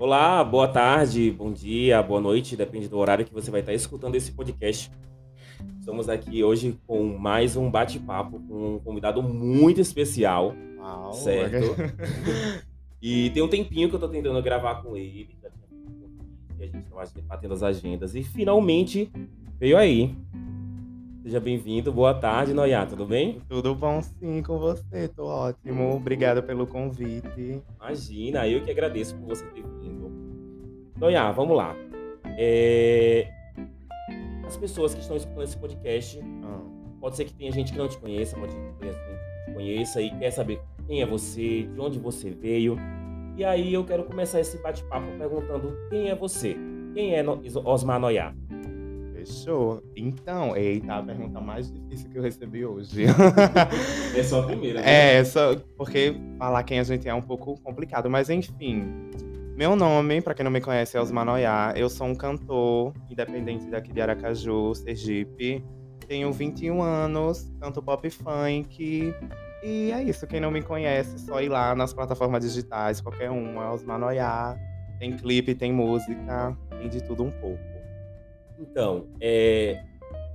Olá, boa tarde, bom dia, boa noite, depende do horário que você vai estar escutando esse podcast. Estamos aqui hoje com mais um bate-papo com um convidado muito especial, Uau, certo? e tem um tempinho que eu tô tentando gravar com ele, e a gente estava batendo as agendas e finalmente veio aí. Seja bem-vindo, boa tarde, Noia, tudo bem? Tudo bom sim com você, tô ótimo. Obrigado pelo convite. Imagina, eu que agradeço por você ter vindo. Noia, vamos lá. É, As pessoas que estão escutando esse podcast, Ah, pode ser que tenha gente que não te conheça, pode ser que tenha gente que te conheça e quer saber quem é você, de onde você veio. E aí eu quero começar esse bate-papo perguntando quem é você? Quem é Osmar Noia? fechou. Então, eita, a pergunta mais difícil que eu recebi hoje. É só a primeira, é, só porque falar quem a gente é é um pouco complicado, mas enfim. Meu nome, pra quem não me conhece, é Osmar Noia. Eu sou um cantor independente daqui de Aracaju, Sergipe. Tenho 21 anos, canto pop funk. E é isso, quem não me conhece, é só ir lá nas plataformas digitais, qualquer uma, Osmar Noia. Tem clipe, tem música, tem de tudo um pouco. Então, é,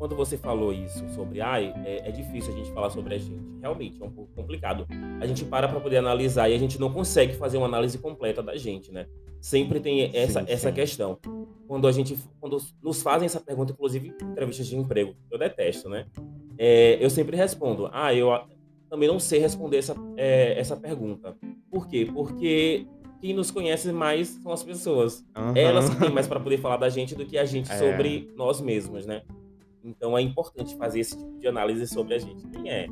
quando você falou isso sobre ai, é, é difícil a gente falar sobre a gente. Realmente é um pouco complicado. A gente para para poder analisar e a gente não consegue fazer uma análise completa da gente, né? Sempre tem essa, Sim, essa sim. questão. Quando a gente, quando nos fazem essa pergunta, inclusive em entrevistas de emprego, eu detesto, né? É, eu sempre respondo, ah, eu também não sei responder essa, é, essa pergunta. Por quê? Porque quem nos conhece mais são as pessoas Aham. elas têm mais para poder falar da gente do que a gente É. sobre nós mesmos, né? Então é importante fazer esse tipo de análise sobre a gente. Quem é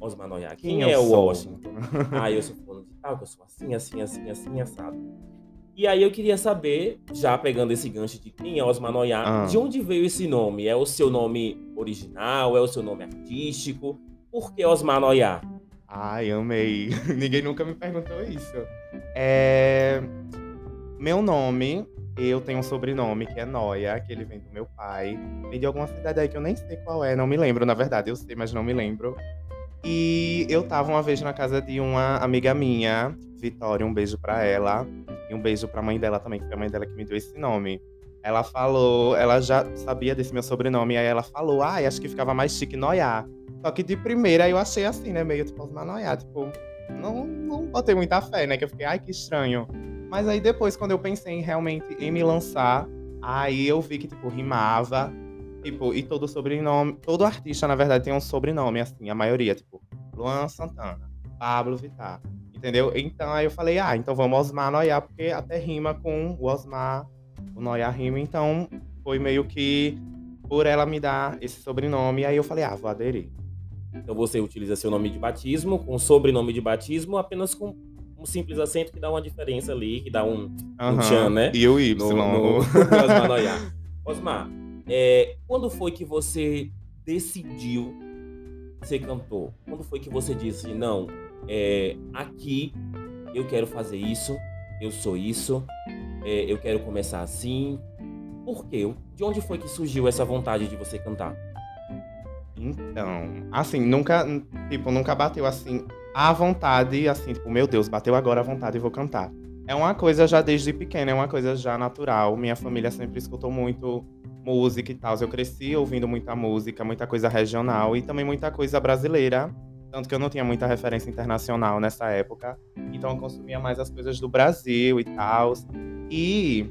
Osmar Noia? Quem, eu é o? Washington? ah, eu sou fulano de tal, que eu sou assim, assim, assim, assim, assado. E aí eu queria saber, já pegando esse gancho de quem é Osmar Noia, Ah. de onde veio esse nome? É o seu nome original? É o seu nome artístico? Por que Osmar Noia? Ai, amei. Ninguém nunca me perguntou isso. É... Meu nome, eu tenho um sobrenome que é Noia, que ele vem do meu pai. Vem de alguma cidade aí que eu nem sei qual é, não me lembro, na verdade. Eu sei, mas não me lembro. E eu tava uma vez na casa de uma amiga minha, Vitória, um beijo pra ela. E um beijo pra mãe dela também, que foi a mãe dela que me deu esse nome. Ela falou, ela já sabia desse meu sobrenome, aí ela falou, ai, acho que ficava mais chique Noia. Só que de primeira eu achei assim, né? Meio tipo Osmar Noia, tipo, não, não botei muita fé, né? Que eu fiquei, ai, que estranho. Mas aí depois, quando eu pensei em, realmente em me lançar, aí eu vi que, tipo, rimava. Tipo, e todo sobrenome, todo artista, na verdade, tem um sobrenome, assim, a maioria, tipo, Luan Santana, Pablo Vittar, entendeu? Então aí eu falei, ah, então vamos Osmar Noia, porque até rima com o Osmar, o Noia rima, então foi meio que por ela me dar esse sobrenome, aí eu falei, ah, vou aderir. Então você utiliza seu nome de batismo com sobrenome de batismo apenas com um simples acento que dá uma diferença ali, que dá um Aham. tchan, né? E o Y. no, no Osmar Noia. Osmar, é, quando foi que você decidiu ser cantor? Quando foi que você disse, não, é, aqui eu quero fazer isso, eu sou isso, é, eu quero começar assim? Por quê? De onde foi que surgiu essa vontade de você cantar? Então, assim, nunca, tipo, nunca bateu assim à vontade, assim, tipo, meu Deus, bateu agora a vontade e vou cantar. É uma coisa já desde pequena, é uma coisa já natural. Minha família sempre escutou muito música e tal. Eu cresci ouvindo muita música, muita coisa regional e também muita coisa brasileira. Tanto que eu não tinha muita referência internacional nessa época. Então eu consumia mais as coisas do Brasil e tal. E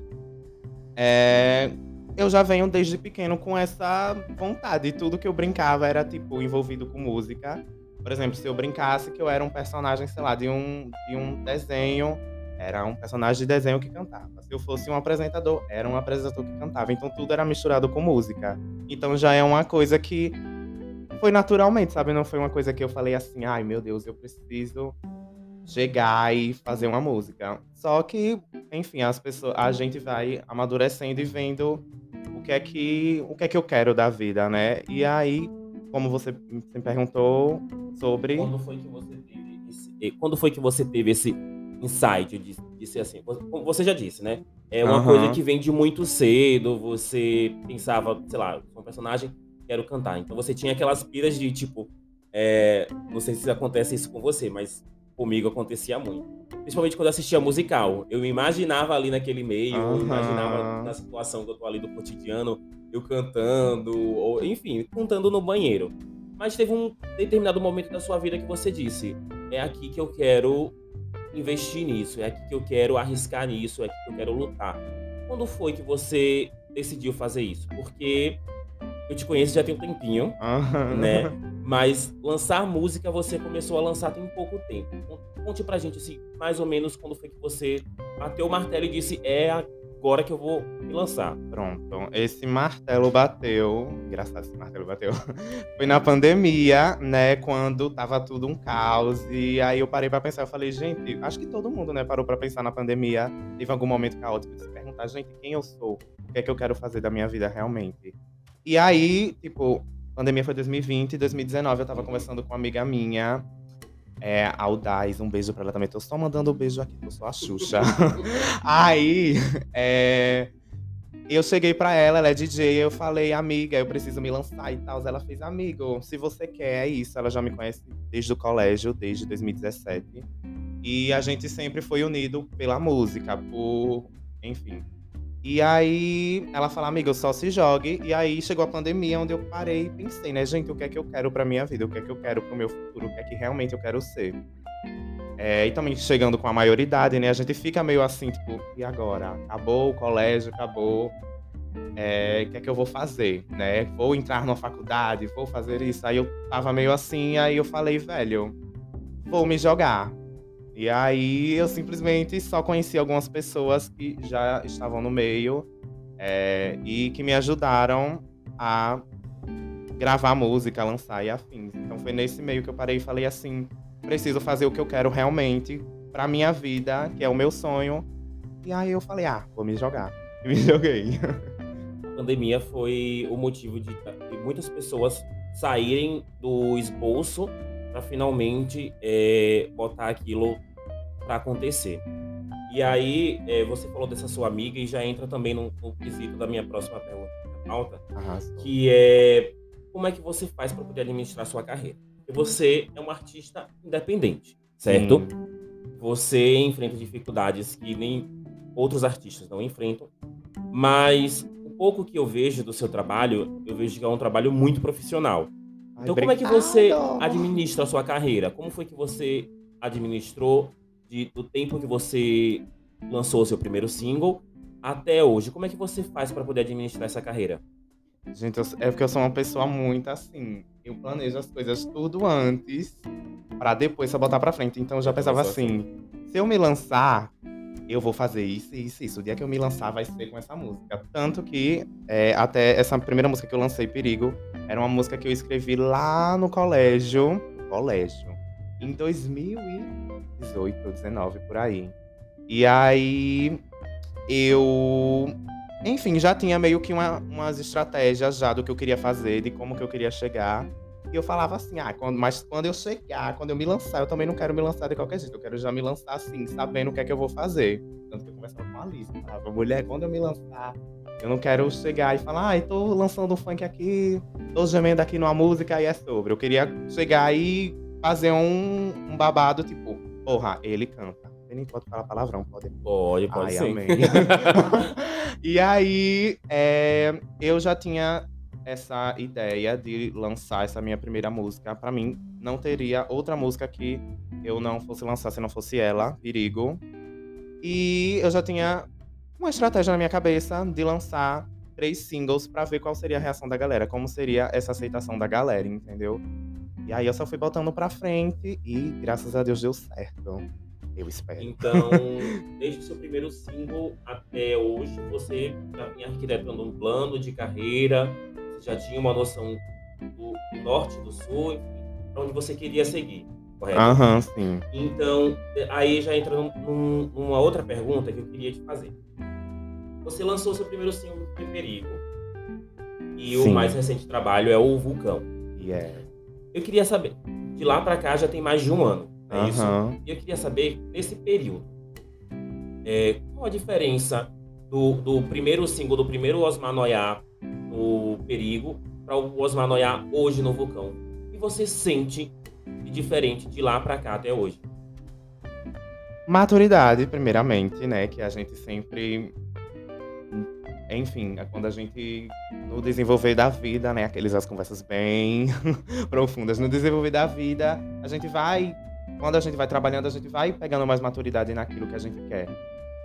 é, eu já venho desde pequeno com essa vontade. Tudo que eu brincava era, tipo, envolvido com música. Por exemplo, se eu brincasse que eu era um personagem, sei lá, de um, de um desenho, era um personagem de desenho que cantava. Se eu fosse um apresentador, era um apresentador que cantava. Então tudo era misturado com música. Então já é uma coisa que foi naturalmente, sabe? Não foi uma coisa que eu falei assim, ai meu Deus, eu preciso chegar e fazer uma música. Só que, enfim, as pessoas, a gente vai amadurecendo e vendo o que é que, o que é que eu quero da vida, né? E aí, como você me perguntou sobre Quando foi que você teve esse, quando foi que você teve esse insight de, de ser assim? Você- Como você já disse, né? É uma Aham. coisa que vem de muito cedo. Você pensava, sei lá, um personagem, quero cantar. Então você tinha aquelas piras de tipo, é, não sei se acontece isso com você, mas comigo acontecia muito. principalmente quando assistia musical. Eu me imaginava ali naquele meio, eu Aham. imaginava na situação que eu tô ali do cotidiano, eu cantando, ou enfim, cantando no banheiro. Mas teve um determinado momento da sua vida que você disse: é aqui que eu quero investir nisso, é aqui que eu quero arriscar nisso, é aqui que eu quero lutar. Quando foi que você decidiu fazer isso? Porque eu te conheço já tem um tempinho, né? Mas lançar música você começou a lançar tem pouco tempo. Conte pra gente, assim, mais ou menos quando foi que você bateu o martelo e disse: é agora que eu vou me lançar. Pronto, esse martelo bateu. Engraçado, esse martelo bateu. Foi na pandemia, né? Quando tava tudo um caos. E aí eu parei pra pensar. Eu falei, gente, acho que todo mundo, né, parou pra pensar na pandemia. Teve algum momento caótico de se perguntar, gente, quem eu sou? O que é que eu quero fazer da minha vida realmente? E aí, tipo, pandemia foi 2020, 2019 eu tava conversando com uma amiga minha. É, Audaz, um beijo pra ela também. Tô só mandando um beijo aqui, eu sou a Xuxa. aí, é, eu cheguei pra ela, ela é DJ, eu falei, amiga, eu preciso me lançar e tal. Ela fez, amigo, se você quer, é isso. Ela já me conhece desde o colégio, desde 2017. E a gente sempre foi unido pela música, por. Enfim. E aí ela fala, amiga, só se jogue. E aí chegou a pandemia, onde eu parei e pensei, né, gente, o que é que eu quero pra minha vida? O que é que eu quero pro meu futuro? O que é que realmente eu quero ser? É, e também chegando com a maioridade, né? A gente fica meio assim, tipo, e agora? Acabou o colégio, acabou. É, o que é que eu vou fazer, né? Vou entrar numa faculdade, vou fazer isso. Aí eu tava meio assim, aí eu falei, velho, vou me jogar. E aí eu simplesmente só conheci algumas pessoas que já estavam no meio é, e que me ajudaram a gravar música, lançar e afins. Então foi nesse meio que eu parei e falei assim, preciso fazer o que eu quero realmente pra minha vida, que é o meu sonho. E aí eu falei, ah, vou me jogar. E me joguei. A pandemia foi o motivo de, de muitas pessoas saírem do esboço para finalmente é, botar aquilo para acontecer. E aí, é, você falou dessa sua amiga e já entra também no, no quesito da minha próxima pergunta Arrasou. que é como é que você faz para poder administrar sua carreira? Porque você é um artista independente, certo? Sim. Você enfrenta dificuldades que nem outros artistas não enfrentam, mas o pouco que eu vejo do seu trabalho, eu vejo que é um trabalho muito profissional. Ai, Então, como é que você administra a sua carreira? Como foi que você administrou de- do tempo que você lançou o seu primeiro single até hoje? Como é que você faz para poder administrar essa carreira? Gente, eu- é porque eu sou uma pessoa muito assim. Eu planejo as coisas tudo antes pra depois só botar pra frente. Então eu já pensava Começou assim: se eu me lançar, eu vou fazer isso, isso, isso. O dia que eu me lançar vai ser com essa música. Tanto que é, até essa primeira música que eu lancei, Perigo, era uma música que eu escrevi lá no colégio. Colégio. Em 2018 ou 19, por aí. E aí eu enfim, já tinha meio que uma- umas estratégias já do que eu queria fazer, de como que eu queria chegar. E eu falava assim, ah, quando- mas quando eu chegar, quando eu me lançar, eu também não quero me lançar de qualquer jeito. Eu quero já me lançar assim, sabendo o que é que eu vou fazer. Tanto que eu conversava com a Alice, falava, mulher, quando eu me lançar, eu não quero chegar e falar, ai, tô lançando um funk aqui, tô gemendo aqui numa música e é sobre. Eu queria chegar e fazer um, um babado, tipo, porra, ele canta. Ele nem pode falar palavrão, pode Pode, pode Ai, ser. amém. e aí, é, eu já tinha essa ideia de lançar essa minha primeira música. Pra mim, não teria outra música que eu não fosse lançar se não fosse ela, Perigo. E eu já tinha uma estratégia na minha cabeça de lançar três singles pra ver qual seria a reação da galera, como seria essa aceitação da galera, entendeu? E aí eu só fui botando pra frente e graças a Deus deu certo. Eu espero. Então, desde o seu primeiro single até hoje, você já vinha arquitetando um plano de carreira, você já tinha uma noção do, do norte, do sul, para onde você queria seguir, correto? Aham, sim. Então, aí já entra num- num- numa outra pergunta que eu queria te fazer. Você lançou seu primeiro single, Perigo, e Sim. o mais recente trabalho é o Vulcão. É. Eu queria saber, de lá para cá já tem mais de um ano, é isso? Aham. E eu queria saber, nesse período, é, qual a diferença do, do primeiro single, do primeiro Osmar Noyá no Perigo, para o Osmar Noyá hoje no Vulcão? O que você sente de diferente de lá para cá até hoje? Maturidade, primeiramente, né? Que a gente sempre. Enfim, é quando a gente, no desenvolver da vida, né? Aqueles as conversas bem profundas. No desenvolver da vida, a gente vai. Quando a gente vai trabalhando, a gente vai pegando mais maturidade naquilo que a gente quer.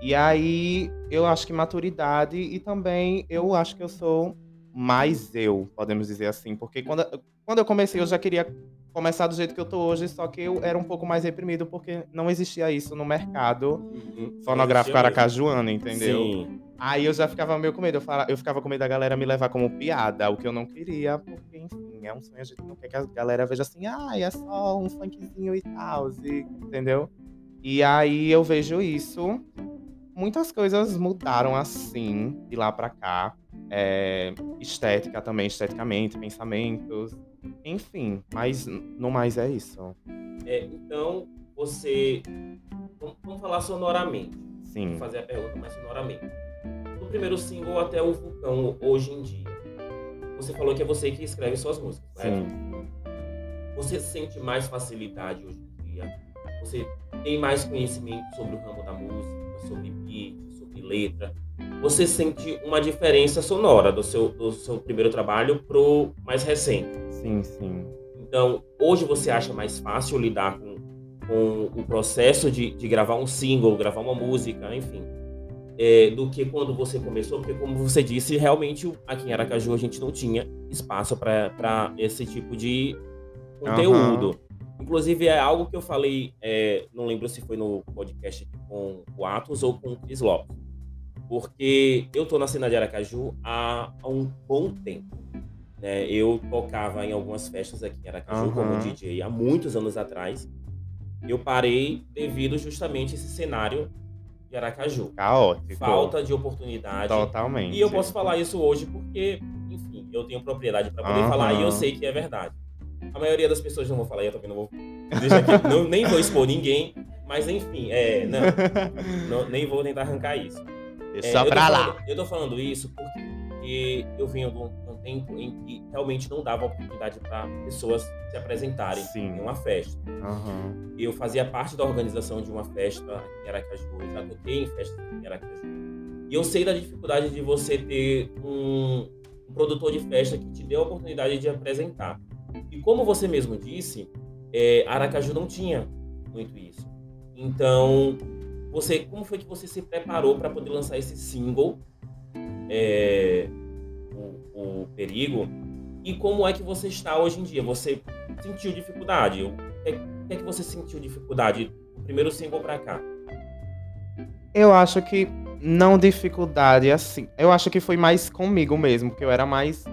E aí, eu acho que maturidade e também eu acho que eu sou mais eu, podemos dizer assim. Porque quando, quando eu comecei, eu já queria começar do jeito que eu tô hoje, só que eu era um pouco mais reprimido porque não existia isso no mercado Uhum. fonográfico aracajuano, entendeu? Sim. Aí eu já ficava meio com medo, eu, falava, eu ficava com medo da galera me levar como piada, o que eu não queria, porque, enfim, é um sonho, a gente não quer que a galera veja assim, ah, é só um funkzinho e tal, entendeu? E aí eu vejo isso, muitas coisas mudaram assim, de lá pra cá, é, estética também, esteticamente, pensamentos, enfim, mas no mais é isso, É, então, você. Vamos, vamos falar sonoramente. sim. Vou fazer a pergunta mais sonoramente. Primeiro single até o Vulcão, hoje em dia, você falou que é você que escreve suas músicas, né? Sim. Você sente mais facilidade hoje em dia? Você tem mais conhecimento sobre o ramo da música, sobre beat, sobre letra? Você sente uma diferença sonora do seu, do seu primeiro trabalho pro mais recente? Sim, sim. Então, hoje você acha mais fácil lidar com, com o processo de, de gravar um single, gravar uma música, enfim, é, do que quando você começou? Porque, como você disse, realmente aqui em Aracaju a gente não tinha espaço para esse tipo de conteúdo. Inclusive, é algo que eu falei, é, não lembro se foi no podcast com o Atos ou com o Cris Lopes. Porque eu tô na cena de Aracaju há, há um bom tempo. né? Eu tocava em algumas festas aqui em Aracaju como Aham. DJ há muitos anos atrás. Eu parei devido justamente a esse cenário de Aracaju. Caótico. Falta de oportunidade. Totalmente. E eu posso falar isso hoje porque, enfim, eu tenho propriedade para poder Aham. falar e eu sei que é verdade. A maioria das pessoas não vão falar, eu também não vou. Não, nem vou expor ninguém, mas enfim, é, não, não, nem vou tentar arrancar isso. É, Deixa eu tô pra lá. falando- eu tô falando isso porque eu venho de um, tempo em que realmente não dava oportunidade para pessoas se apresentarem Sim. em uma festa. Aham. Eu fazia parte da organização de uma festa em Aracaju, eu já toquei em festas aqui em Aracaju. E eu sei da dificuldade de você ter um, um produtor de festa que te dê a oportunidade de apresentar. E como você mesmo disse, é, Aracaju não tinha muito isso. Então, você, como foi que você se preparou para poder lançar esse single, é, o, o Perigo? E como é que você está hoje em dia? Você sentiu dificuldade? O que, é- é que você sentiu dificuldade do primeiro single para cá? Eu acho que não dificuldade assim. Eu acho que foi mais comigo mesmo, porque eu era mais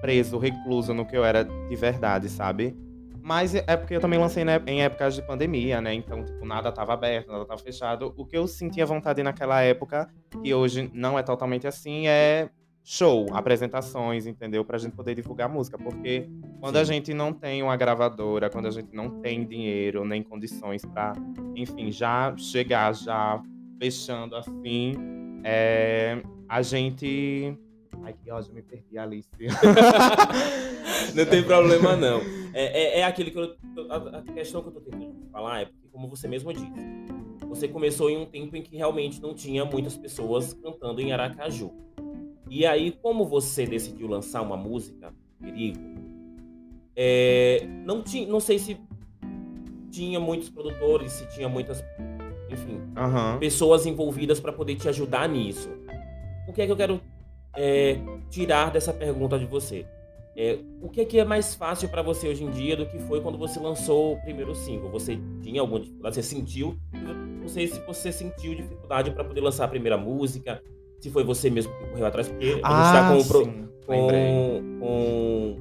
preso, recluso no que eu era de verdade, sabe? Mas é porque eu também lancei né, em épocas de pandemia, né? Então, tipo, nada tava aberto, nada tava fechado. O que eu sentia vontade naquela época, que hoje não é totalmente assim, é show, apresentações, entendeu? Pra gente poder divulgar música. Porque quando a Sim. gente não tem uma gravadora, quando a gente não tem dinheiro nem condições pra, enfim, já chegar já fechando assim, é, a gente. Ai, que ódio, me perdi, Alice. Não tem problema, não. É, é, é aquele que eu, a, a questão que eu tô tentando falar é porque, como você mesmo disse, você começou em um tempo em que realmente não tinha muitas pessoas cantando em Aracaju. E aí, como você decidiu lançar uma música, Perigo, é, não, tinha, não sei se tinha muitos produtores, se tinha muitas, enfim, Aham. pessoas envolvidas para poder te ajudar nisso. O que é que eu quero é, tirar dessa pergunta de você? É, o que é que é mais fácil para você hoje em dia do que foi quando você lançou o primeiro single? Você tinha alguma dificuldade? Você sentiu? Eu Não sei se você sentiu dificuldade para poder lançar a primeira música, se foi você mesmo que correu atrás, porque a gente tá com, pro- Ah, sim, lembrei. com, com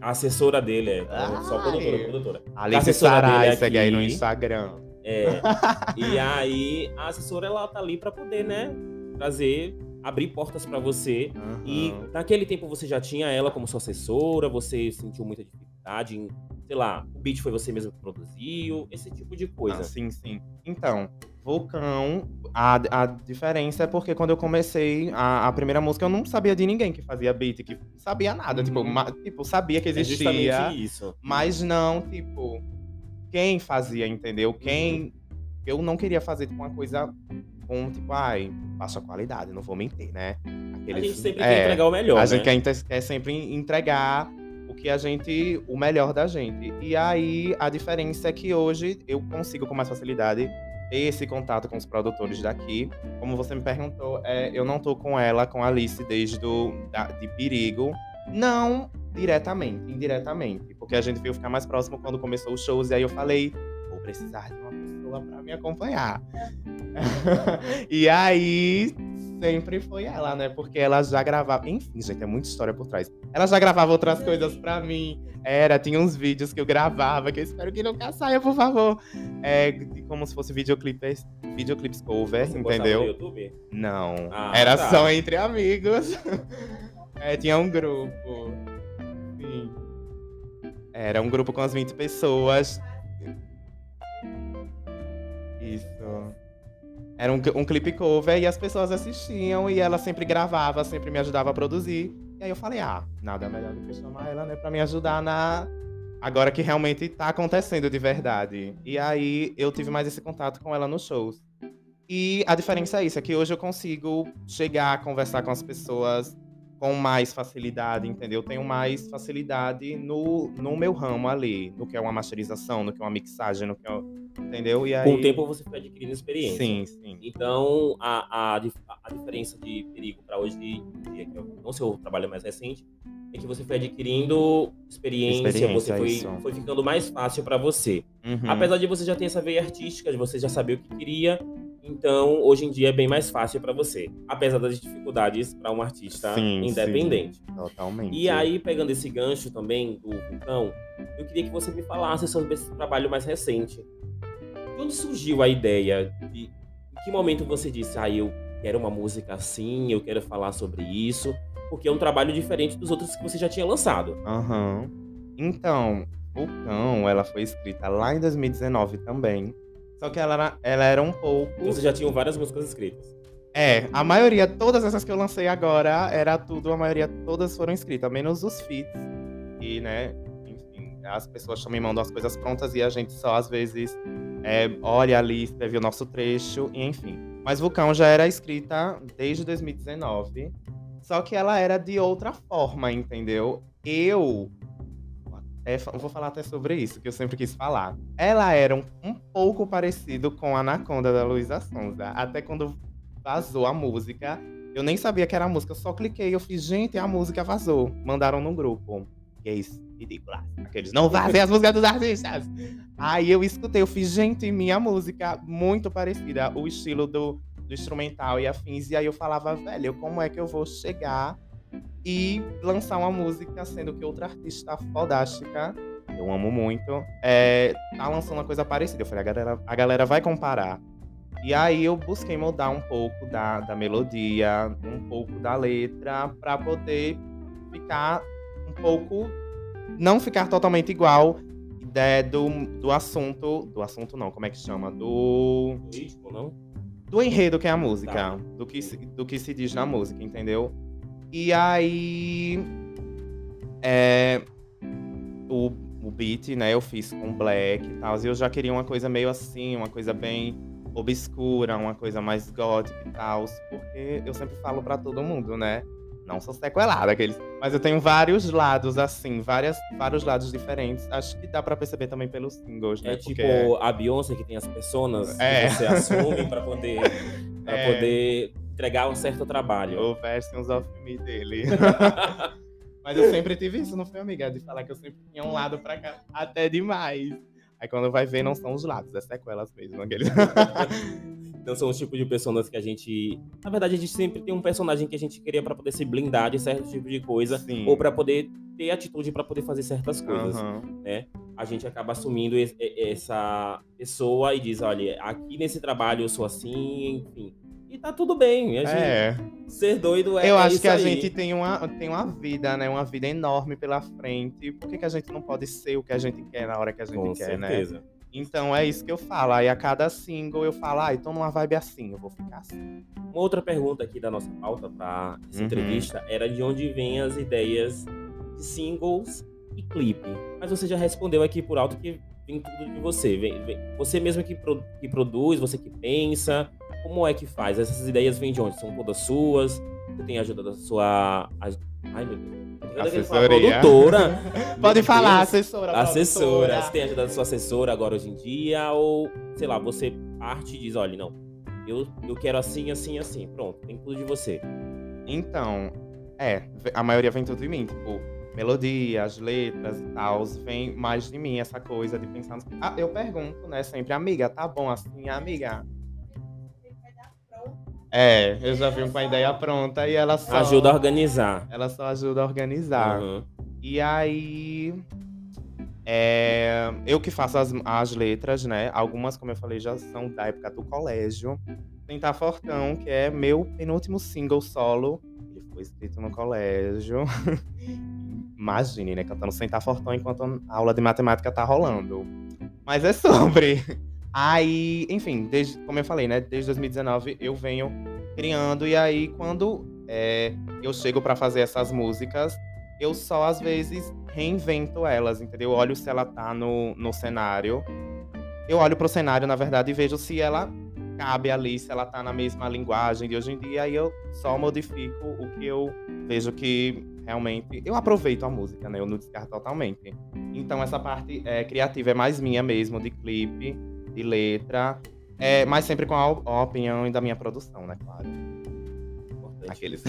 a assessora dele, é, só Ai. produtora, produtora. Alice assessora dele Sarai, segue aí no aqui. Instagram. É. e aí a assessora ela tá ali para poder, né, trazer, abrir portas para você. E Aham. naquele tempo você já tinha ela como sua assessora, você sentiu muita dificuldade em, sei lá, o beat foi você mesmo que produziu, esse tipo de coisa. Ah, sim, sim. Então, Vulcão, a, a diferença é porque quando eu comecei a, a primeira música, eu não sabia de ninguém que fazia beat, que sabia nada. Tipo, Uhum. ma- tipo, sabia que é existia, justamente isso. mas não, tipo, quem fazia, entendeu? Uhum. Quem Eu não queria fazer tipo, uma coisa com, tipo, ai, baixa qualidade, não vou mentir, né? Aqueles, a gente sempre é, quer entregar o melhor. A né? gente quer, quer sempre entregar o que a gente. o melhor da gente. E aí a diferença é que hoje eu consigo com mais facilidade ter esse contato com os produtores daqui. Como você me perguntou, é, eu não tô com ela, com a Alice, desde do, da, de Perigo. Não diretamente, indiretamente. Porque a gente veio ficar mais próximo quando começou os shows. E aí eu falei, vou precisar de uma pessoa para me acompanhar. e aí sempre foi ela, né? Porque ela já gravava. Enfim, gente, é muita história por trás. Ela já gravava outras coisas pra mim. Era, tinha uns vídeos que eu gravava, que eu espero que nunca saia, por favor. É, como se fosse videoclipes, videoclips cover, Você entendeu? No YouTube? Não. Ah, era tá. só entre amigos. é, tinha um grupo. Sim. Era um grupo com as 20 pessoas. Isso. Era um, um clipe cover e as pessoas assistiam e ela sempre gravava, sempre me ajudava a produzir. E aí eu falei, ah, nada melhor do que chamar ela, né, pra me ajudar na. Agora que realmente tá acontecendo de verdade. E aí eu tive mais esse contato com ela nos shows. E a diferença é isso, é que hoje eu consigo chegar, conversar com as pessoas com mais facilidade, entendeu? Tenho mais facilidade no, no meu ramo ali, no que é uma masterização, no que é uma mixagem, no que é, entendeu? E aí... Com o tempo você foi adquirindo experiência. Sim, sim. Então, a, a, a diferença de perigo para hoje em dia, que é o seu trabalho mais recente, é que você foi adquirindo experiência, experiência você foi, foi ficando mais fácil para você. Uhum. Apesar de você já ter essa veia artística, de você já saber o que queria, então, hoje em dia é bem mais fácil para você, apesar das dificuldades para um artista sim, independente. Sim, totalmente. E aí, pegando esse gancho também do Vulcão, eu queria que você me falasse sobre esse trabalho mais recente. De onde surgiu a ideia? De, em que momento você disse, ah, eu quero uma música assim, eu quero falar sobre isso? Porque é um trabalho diferente dos outros que você já tinha lançado. Aham. Uhum. Então, Vulcão, ela foi escrita lá em 2019 também. Só que ela era, ela era um pouco. Você já tinha várias músicas escritas. É, a maioria, todas essas que eu lancei agora, era tudo, a maioria, todas foram escritas, menos os feats. E, né, enfim, as pessoas também mandam as coisas prontas e a gente só, às vezes, é, olha ali, escreve o nosso trecho, e enfim. Mas Vulcão já era escrita desde 2019, só que ela era de outra forma, entendeu? Eu é, vou falar até sobre isso, que eu sempre quis falar. Ela era um, um pouco parecido com a Anaconda da Luísa Sonza. Até quando vazou a música, eu nem sabia que era a música, eu só cliquei, eu fiz, gente, a música vazou. Mandaram no grupo. Que é isso, ridículo. Aqueles, não vazem as músicas dos artistas. Aí eu escutei, eu fiz, gente, minha música muito parecida, o estilo do, do instrumental e afins. E aí eu falava, velho, como é que eu vou chegar e lançar uma música, sendo que outra artista fodástica, eu amo muito, é, tá lançando uma coisa parecida. Eu falei, a galera, a galera vai comparar. E aí eu busquei mudar um pouco da, da melodia, um pouco da letra, para poder ficar um pouco. Não ficar totalmente igual né, do, do assunto. Do assunto não, como é que chama? Do. Ritmo, não? Do enredo que é a música. Tá. Do, que, do que se diz na música, entendeu? E aí. É, o, o beat, né, eu fiz com black e tal. E eu já queria uma coisa meio assim, uma coisa bem obscura, uma coisa mais gótica e tal. Porque eu sempre falo para todo mundo, né? Não sou sequelada, aqueles. Mas eu tenho vários lados, assim, várias, vários lados diferentes. Acho que dá pra perceber também pelos singles, né? É tipo Porque... a Beyoncé que tem as personas é. que você assume pra poder, pra é. poder entregar um certo trabalho. O Versions of Me dele. Mas eu sempre tive isso, não foi, amiga? De falar que eu sempre tinha um lado pra cá, até demais. Aí quando vai ver, não são os lados, é sequelas mesmo. Aqueles... não são os tipos de pessoas que a gente. Na verdade, a gente sempre tem um personagem que a gente queria para poder se blindar de certo tipo de coisa. Sim. Ou para poder ter atitude para poder fazer certas coisas. Uhum. Né? A gente acaba assumindo essa pessoa e diz: olha, aqui nesse trabalho eu sou assim, enfim. Tá tudo bem. A gente, é. Ser doido é Eu acho é que a aí. gente tem uma, tem uma vida, né? Uma vida enorme pela frente. Por que, que a gente não pode ser o que a gente quer na hora que a gente Com quer, né? certeza. né? Então é isso que eu falo. Aí a cada single eu falo, ah, tô numa vibe assim, eu vou ficar assim. Uma outra pergunta aqui da nossa pauta para essa uhum. entrevista era de onde vêm as ideias de singles e clipe. Mas você já respondeu aqui por alto que vem tudo de você. Vem, vem, você mesmo que, pro, que produz, você que pensa. Como é que faz? Essas ideias vêm de onde? São todas suas? Você tem ajuda da sua. Ai, meu Deus. Assessoria. Produtora. Pode falar, assessora. Assessora. produtora. Você tem ajuda da sua assessora agora hoje em dia? Ou, sei lá, você parte e diz, olha, não, eu, eu quero assim, assim, assim. Pronto, tem tudo de você. Então, é, a maioria vem tudo de mim, tipo, melodia, as letras e tal, vem mais de mim essa coisa de pensar. no- Ah, eu pergunto, né, sempre, amiga, tá bom assim, amiga? É, eu já vim com a ideia pronta e ela só Ajuda a organizar. ela só ajuda a organizar. Uhum. E aí. é, eu que faço as, as letras, né? Algumas, como eu falei, já são da época do colégio. Tentar Fortão, que é meu penúltimo single solo. Ele foi escrito no colégio. Imagine, né? Cantando Sentar Fortão enquanto a aula de matemática tá rolando. Mas é sobre. Aí, enfim, desde, como eu falei, né? Desde 2019 eu venho criando. E aí, quando é, eu chego pra fazer essas músicas, eu só às vezes reinvento elas, entendeu? Eu olho se ela tá no, no cenário. Eu olho pro cenário, na verdade, e vejo se ela cabe ali, se ela tá na mesma linguagem de hoje em dia. Aí eu só modifico o que eu vejo que realmente. Eu aproveito a música, né? Eu não descarto totalmente. Então essa parte é, criativa é mais minha mesmo, de clipe, de letra. É, mas sempre com a, a opinião da minha produção, né? Claro. Importante. Aqueles.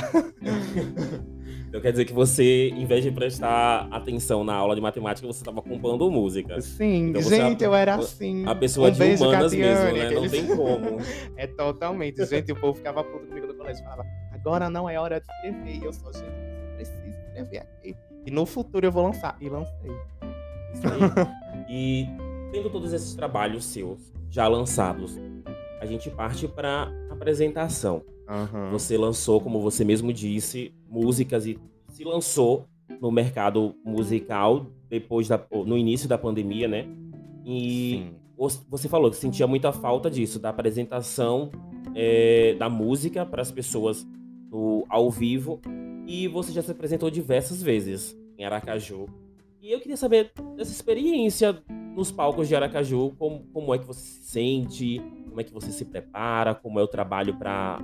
Então quer dizer que você, em vez de prestar atenção na aula de matemática, você estava compondo música. Sim, Então você gente, é a- eu era assim. A pessoa Um de beijo, humanas Catiane, mesmo, né? Não aqueles- tem como. É totalmente. Gente, o povo ficava puto comigo no colégio. Falava, agora não é hora de escrever. E eu só, gente, você precisa escrever aqui. E no futuro eu vou lançar. E lancei. Isso aí. E tendo todos esses trabalhos seus já lançados, a gente parte para apresentação. Aham. Você lançou, como você mesmo disse, músicas e se lançou no mercado musical depois da, no início da pandemia, né? E Sim. você falou que sentia muita falta disso, da apresentação é, da música para as pessoas no, ao vivo. E você já se apresentou diversas vezes em Aracaju. E eu queria saber dessa experiência nos palcos de Aracaju, como, como é que você se sente, como é que você se prepara, como é o trabalho para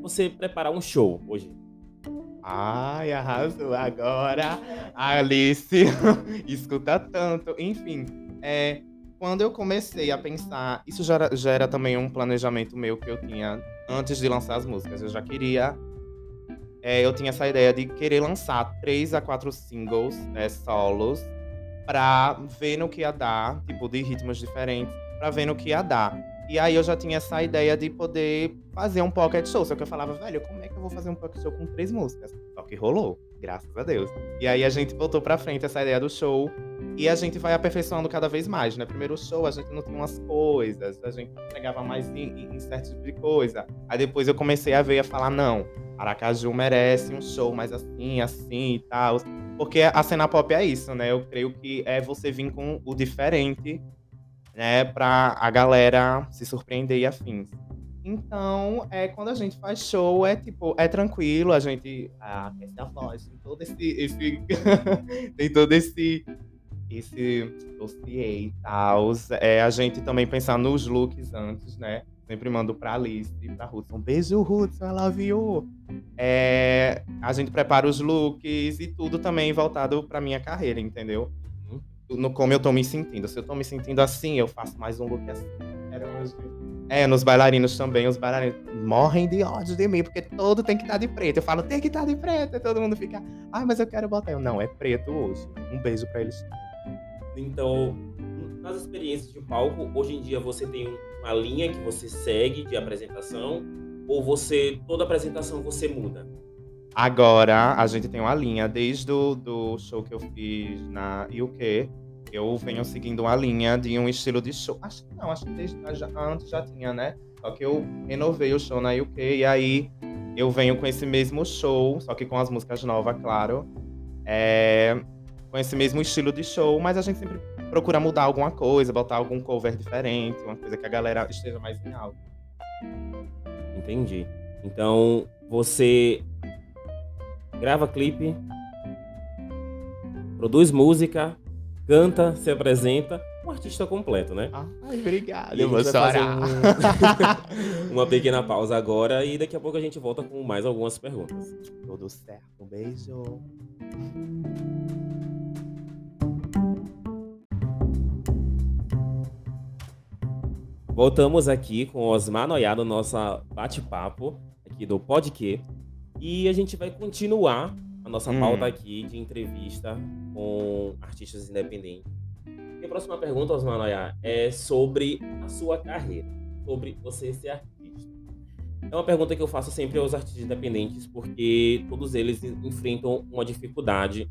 você preparar um show hoje. Ai, arrasou agora. Alice, escuta tanto. Enfim, é, quando eu comecei a pensar, isso já era, já era também um planejamento meu que eu tinha antes de lançar as músicas. Eu já queria. é, eu tinha essa ideia de querer lançar três a quatro singles né, solos pra ver no que ia dar, tipo, de ritmos diferentes, pra ver no que ia dar. E aí eu já tinha essa ideia de poder fazer um pocket show. Só que eu falava, velho, como é que eu vou fazer um pocket show com três músicas? Só que rolou, graças a Deus. E aí a gente botou pra frente essa ideia do show. E a gente vai aperfeiçoando cada vez mais, né? Primeiro show a gente não tinha umas coisas, a gente pegava mais em, em, certo tipo de coisa. Aí depois eu comecei a ver a falar, não, Aracaju merece um show mais assim, assim e tal. Porque a cena pop é isso, né? Eu creio que é você vir com o diferente, né? Pra a galera se surpreender e afins. Então, é, quando a gente faz show, é tipo, é tranquilo, a gente ah, aquece a voz, tem todo esse. esse tem todo esse. Esse dossiê e tal. É, a gente também pensar nos looks antes, né? Sempre mando pra Alice e pra Hudson. Beijo, Hudson, love you. É, a gente prepara os looks e tudo também voltado pra minha carreira, entendeu? No como eu tô me sentindo. Se eu tô me sentindo assim, eu faço mais um look assim. É, nos bailarinos também, os bailarinos morrem de ódio de mim, porque todo tem que estar de preto. Eu falo, tem que estar de preto. E todo mundo fica, ai, mas eu quero botar. Eu, não, é preto hoje. Um beijo pra eles. Então, nas experiências de palco, hoje em dia você tem uma linha que você segue de apresentação ou você toda apresentação você muda? Agora, a gente tem uma linha, desde o do show que eu fiz na UK, eu venho seguindo uma linha de um estilo de show. Acho que não, acho que desde, já, antes já tinha, né? Só que eu renovei o show na UK e aí eu venho com esse mesmo show, só que com as músicas novas, claro. É, com esse mesmo estilo de show, mas a gente sempre procura mudar alguma coisa, botar algum cover diferente, uma coisa que a galera esteja mais em alta. Entendi. Então, você grava clipe, produz música, canta, se apresenta um artista completo, né? Ai, obrigado. Eu vou chorar. um- uma pequena pausa agora e daqui a pouco a gente volta com mais algumas perguntas. Tudo certo. Um beijo. Voltamos aqui com Osmar Noyá no nosso bate-papo aqui do Podque. E a gente vai continuar a nossa Hum. pauta aqui de entrevista com artistas independentes. E a próxima pergunta, Osmar Noyá, é sobre a sua carreira, sobre você ser artista. É uma pergunta que eu faço sempre aos artistas independentes, porque todos eles enfrentam uma dificuldade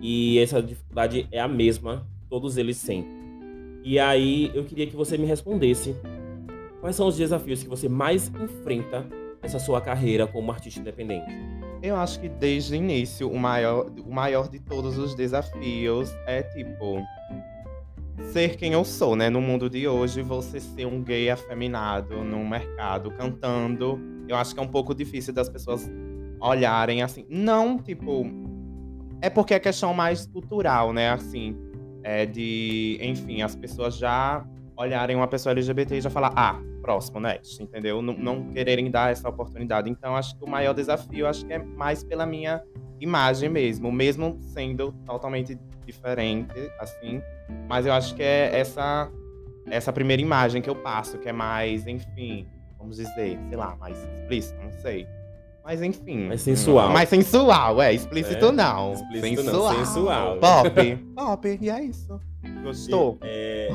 e essa dificuldade é a mesma, todos eles sentem. E aí eu queria que você me respondesse quais são os desafios que você mais enfrenta nessa sua carreira como artista independente. Eu acho que desde o início, o maior, o maior de todos os desafios é, tipo, ser quem eu sou, né? No mundo de hoje, você ser um gay afeminado no mercado, cantando. Eu acho que é um pouco difícil das pessoas olharem assim. Não, tipo. É porque é questão mais cultural, né? Assim, é de. Enfim, as pessoas já olharem uma pessoa LGBT e já falar, ah, próximo, né? Entendeu? Não, não quererem dar essa oportunidade. Então, acho que o maior desafio, acho que é mais pela minha imagem mesmo, mesmo sendo totalmente diferente, assim. Mas eu acho que é essa essa primeira imagem que eu passo, que é mais, enfim, vamos dizer, sei lá, mais explícito, não sei. Mas enfim. Mais sensual. Mais sensual, é. Explícito É, não. explícito não, sensual. sensual. Pop. Pop, e é isso. Gostou? É,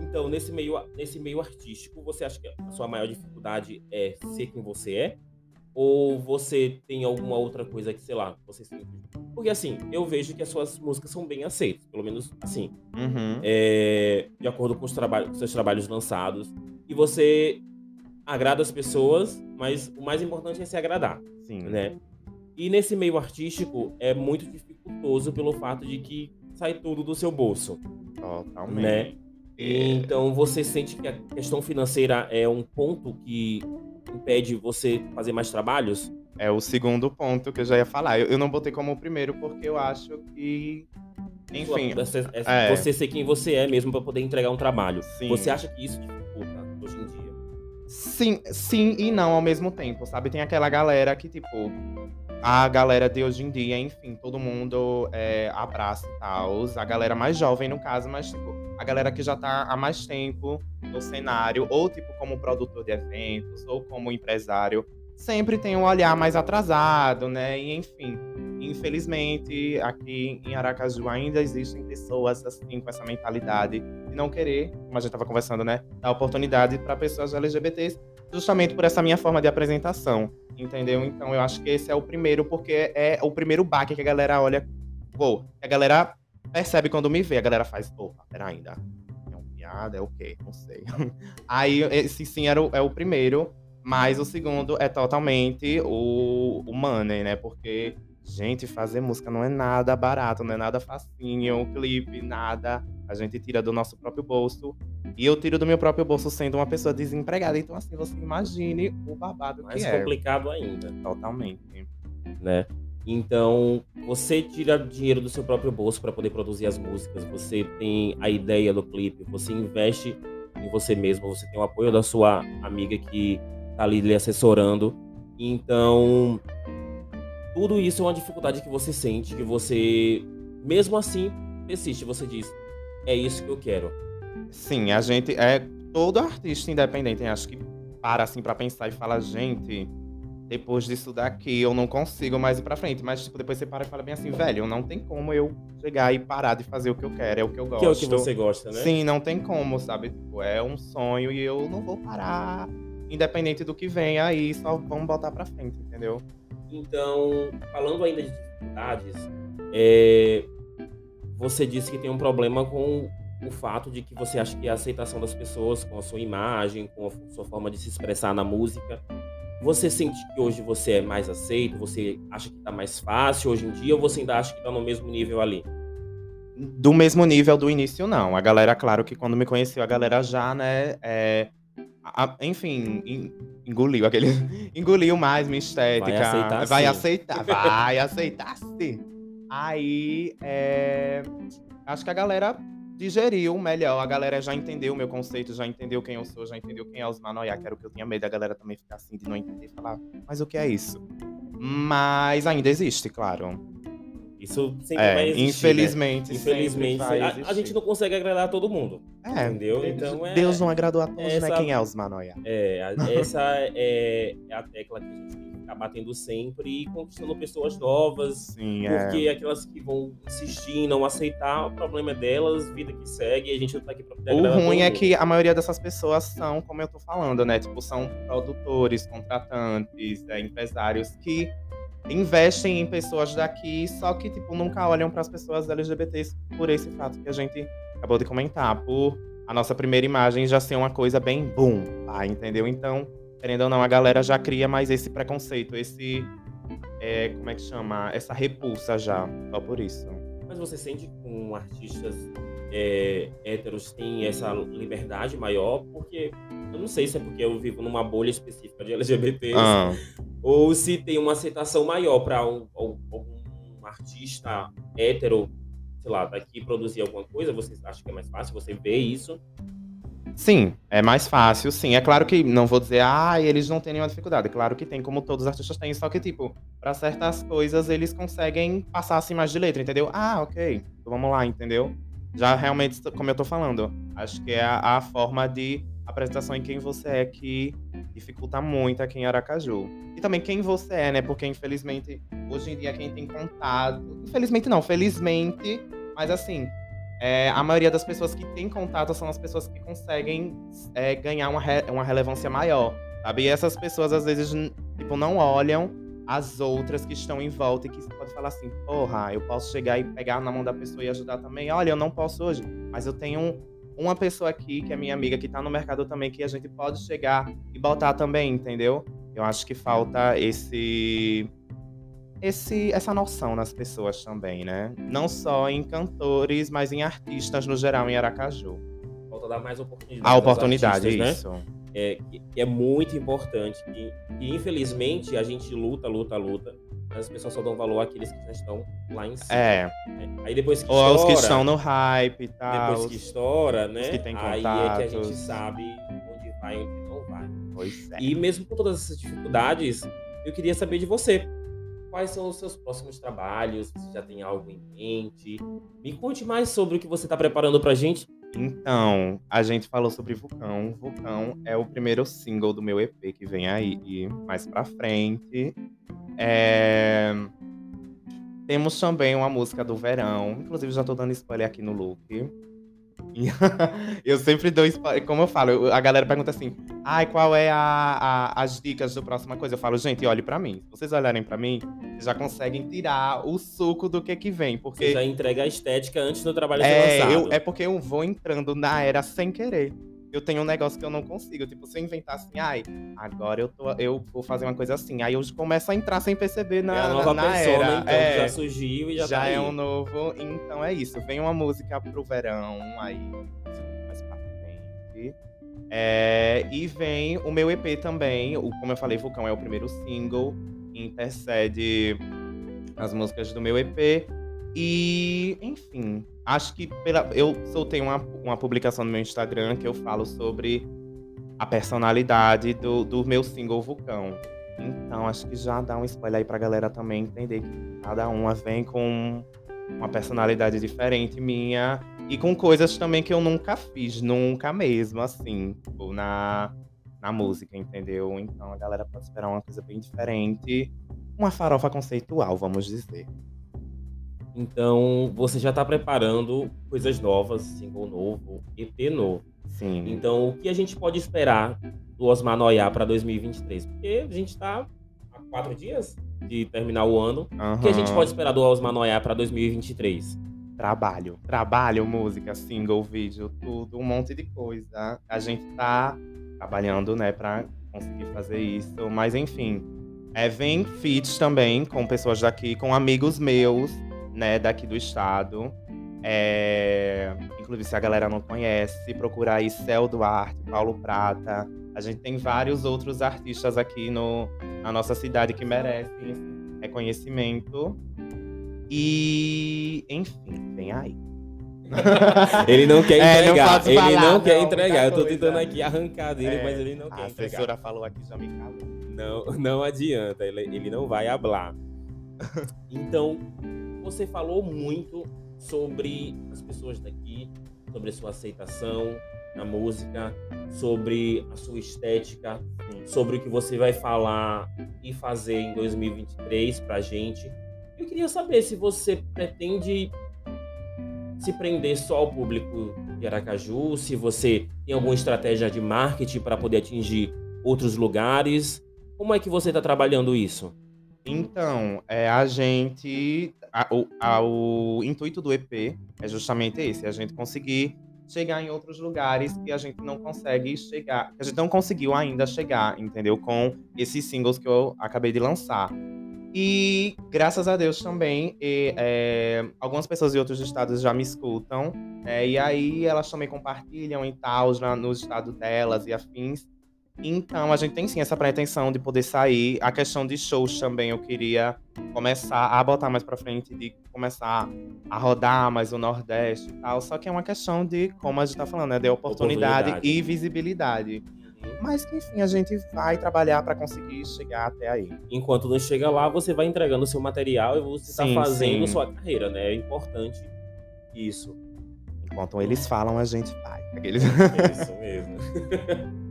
então, nesse meio, nesse meio artístico, você acha que a sua maior dificuldade é ser quem você é? Ou você tem alguma outra coisa que, sei lá, você sente? Porque assim, eu vejo que as suas músicas são bem aceitas, pelo menos assim, Uhum. é, de acordo com os, traba com seus trabalhos lançados. E você agrada as pessoas, mas o mais importante é se agradar, Sim. né? E nesse meio artístico é muito dificultoso pelo fato de que sai tudo do seu bolso, Totalmente. né? É. Então você sente que a questão financeira é um ponto que impede você fazer mais trabalhos? É o segundo ponto que eu já ia falar. Eu, eu não botei como o primeiro porque eu acho que. Enfim. Sua- você, é- é. você ser quem você é mesmo para poder entregar um trabalho. Sim. Você acha que isso Sim, sim e não ao mesmo tempo, sabe? Tem aquela galera que, tipo, a galera de hoje em dia, enfim, todo mundo é, abraça e tal. A galera mais jovem, no caso, mas, tipo, a galera que já tá há mais tempo no cenário, ou, tipo, como produtor de eventos, ou como empresário, sempre tem um olhar mais atrasado, né? E, enfim, infelizmente, aqui em Aracaju ainda existem pessoas, assim, com essa mentalidade de não querer, como a gente tava conversando, né? Dar oportunidade para pessoas LGBTs, justamente por essa minha forma de apresentação, entendeu? Então eu acho que esse é o primeiro, porque é o primeiro baque que a galera olha, pô, a galera percebe quando me vê, a galera faz, opa, pera ainda, é um piada, é o quê? Não sei. Aí esse sim era o, é o primeiro, mas o segundo é totalmente o, o money, né? Porque, gente, fazer música não é nada barato, não é nada facinho, um clipe, nada. A gente tira do nosso próprio bolso. E eu tiro do meu próprio bolso sendo uma pessoa desempregada. Então, assim, você imagine o babado Mais que é. complicado ainda, Totalmente. né? Então, você tira dinheiro do seu próprio bolso para poder produzir as músicas, você tem a ideia do clipe, você investe em você mesmo, você tem o apoio da sua amiga que tá ali lhe assessorando. Então, tudo isso é uma dificuldade que você sente, que você, mesmo assim, persiste. Você diz, é isso que eu quero. Sim, a gente é todo artista independente, acho que para assim para pensar e fala, gente, depois disso daqui eu não consigo mais ir pra frente, mas tipo, depois você para e fala bem assim, velho, não tem como eu chegar e parar de fazer o que eu quero, é o que eu gosto. Que é o que você gosta, né? Sim, não tem como, sabe? Tipo, é um sonho e eu não vou parar, independente do que vem aí, só vamos botar pra frente, entendeu? Então, falando ainda de dificuldades, é, você disse que tem um problema com o fato de que você acha que a aceitação das pessoas com a sua imagem, com a sua forma de se expressar na música. Você sente que hoje você é mais aceito? Você acha que tá mais fácil hoje em dia ou você ainda acha que tá no mesmo nível ali? do mesmo nível do início, não. A galera, claro que quando me conheceu, a galera já, né, é, a- enfim, en- engoliu aquele. engoliu mais minha estética. Vai aceitar Vai sim. aceitar, vai aceitar sim. Aí, é, acho que a galera digeriu melhor, a galera já entendeu o meu conceito, já entendeu quem eu sou, já entendeu quem é os Manoiá, que era o que eu tinha medo, a galera também ficar assim, de não entender e falar, mas o que é isso? Mas ainda existe, claro. Isso sempre É, vai existir, né? infelizmente, Infelizmente, sempre vai a, a gente não consegue agradar todo mundo. É, entendeu? Deus- Então é- Deus não agradou a todos, essa- né? Quem é os Manoiá? É, a- essa é, é a tecla que a gente tem que ficar batendo sempre e conquistando pessoas novas. Sim, é. Porque aquelas que vão insistir em não aceitar, o problema é delas, vida que segue, a gente não tá aqui pra poder O ruim é que a maioria dessas pessoas são, como eu tô falando, né? Tipo, são produtores, contratantes, é, empresários que investem em pessoas daqui, só que, tipo, nunca olham para as pessoas LGBTs por esse fato que a gente acabou de comentar, por a nossa primeira imagem já ser uma coisa bem boom, tá? Entendeu? Então, querendo ou não, a galera já cria mais esse preconceito, esse. é, como é que chama? Essa repulsa já, só por isso. Mas você sente com artistas é, héteros tem essa liberdade maior? Porque eu não sei se é porque eu vivo numa bolha específica de LGBTs Ah. ou se tem uma aceitação maior para um, algum artista hétero, sei lá, daqui produzir alguma coisa. Você acha que é mais fácil você ver isso? Sim, é mais fácil, sim. É claro que não vou dizer, ah, eles não têm nenhuma dificuldade. Claro que tem, como todos os artistas têm. Só que, tipo, pra certas coisas eles conseguem passar assim mais de letra, entendeu? Ah, ok. Então vamos lá, entendeu? Já realmente, como eu tô falando, acho que é a, a forma de apresentação em quem você é que dificulta muito aqui em Aracaju. E também quem você é, né? Porque, infelizmente, hoje em dia quem tem contato. Infelizmente não, felizmente, mas assim, é, a maioria das pessoas que tem contato são as pessoas que conseguem é, ganhar uma, re- uma relevância maior, sabe? E essas pessoas, às vezes, tipo, não olham as outras que estão em volta e que você pode falar assim, porra, eu posso chegar e pegar na mão da pessoa e ajudar também. Olha, eu não posso hoje, mas eu tenho um- uma pessoa aqui, que é minha amiga, que tá no mercado também, que a gente pode chegar e botar também, entendeu? Eu acho que falta esse esse, essa noção nas pessoas também, né? Não só em cantores, mas em artistas no geral em Aracaju. Falta dar mais oportunidade. A oportunidade, artistas, né? É, é muito importante. E, e, infelizmente a gente luta, luta, luta, mas as pessoas só dão valor àqueles que já estão lá em cima. É, né? Aí depois que ou estoura, os que estão no hype e tal. depois que estoura, né? que têm aí é que a gente sabe onde vai e onde não vai. Pois é. E mesmo com todas essas dificuldades, eu queria saber de você. Quais são os seus próximos trabalhos? Você já tem algo em mente? Me conte mais sobre o que você está preparando pra gente. Então, a gente falou sobre Vulcão. Vulcão é o primeiro single do meu EP que vem aí, e mais pra frente. É, Temos também uma música do verão. Inclusive, já tô dando spoiler aqui no look. Eu sempre dou spoiler. Como eu falo, eu- a galera pergunta assim: ai, qual é a, a- as dicas do próxima coisa? Eu falo, gente, olhe pra mim. Se vocês olharem pra mim, vocês já conseguem tirar o suco do que que vem. Porque Você já entrega a estética antes do trabalho ser é, lançado. eu, é porque eu vou entrando na era sem querer. Eu tenho um negócio que eu não consigo. Tipo, se eu inventar assim, ai, agora eu, tô, eu vou fazer uma coisa assim. Aí eu começo a entrar sem perceber na, é a nova na persona, era. então, é, já surgiu e já, já tá é aí. um novo. Então é isso. Vem uma música pro verão, aí mais pra frente. É, e vem o meu EP também. O, como eu falei, Vulcão é o primeiro single. Intercede as músicas do meu EP. E, enfim, acho que pela, eu soltei uma, uma publicação no meu Instagram que eu falo sobre a personalidade do, do meu single Vulcão. Então, acho que já dá um spoiler aí pra galera também entender que cada uma vem com uma personalidade diferente minha e com coisas também que eu nunca fiz, nunca mesmo, assim, tipo, na, na música, entendeu? Então a galera pode esperar uma coisa bem diferente, uma farofa conceitual, vamos dizer. Então, você já tá preparando coisas novas, single novo, EP novo. Sim. Então, o que a gente pode esperar do Osmar Noia para 2023? Porque a gente tá há quatro dias de terminar o ano. O que a gente pode esperar do Osmar Noia para 2023? Trabalho. Trabalho, música, single, vídeo, tudo, um monte de coisa. A gente tá trabalhando, né, pra conseguir fazer isso. Mas enfim, é, vem feats também com pessoas daqui, com amigos meus, né, daqui do estado. É, inclusive, se a galera não conhece, se procurar aí Céu Duarte, Paulo Prata. A gente tem vários outros artistas aqui no, na nossa cidade que merecem esse reconhecimento. E, enfim, vem aí. ele não quer É, não entregar. ele falar, não quer não, entregar. Eu tô muita tentando coisa. aqui arrancar dele, É, mas ele não A quer entregar. assessora falou aqui, já me calou. Não, não adianta, ele, ele não vai hablar. Então, você falou muito sobre as pessoas daqui, sobre a sua aceitação na música, sobre a sua estética, sobre o que você vai falar e fazer em 2023 pra gente. Eu queria saber se você pretende se prender só ao público de Aracaju, se você tem alguma estratégia de marketing para poder atingir outros lugares. Como é que você está trabalhando isso? Então, é, a gente. a- o, a- o intuito do EP é justamente esse: a gente conseguir chegar em outros lugares que a gente não consegue chegar, que a gente não conseguiu ainda chegar, entendeu? Com esses singles que eu acabei de lançar. E graças a Deus também, e, é, algumas pessoas de outros estados já me escutam, é, e aí elas também compartilham e tal, já no estado delas e afins. Então, a gente tem sim essa pretensão de poder sair. A questão de shows também eu queria começar a botar mais pra frente, de começar a rodar mais o Nordeste e tal. Só que é uma questão de, como a gente tá falando, né? De oportunidade, Oportunidade. e visibilidade. Mas que, enfim, a gente vai trabalhar pra conseguir chegar até aí. Enquanto não chega lá, você vai entregando o seu material e você está fazendo sim. sua carreira, né? É importante isso. Enquanto eles falam, a gente vai. Aqueles... É isso mesmo.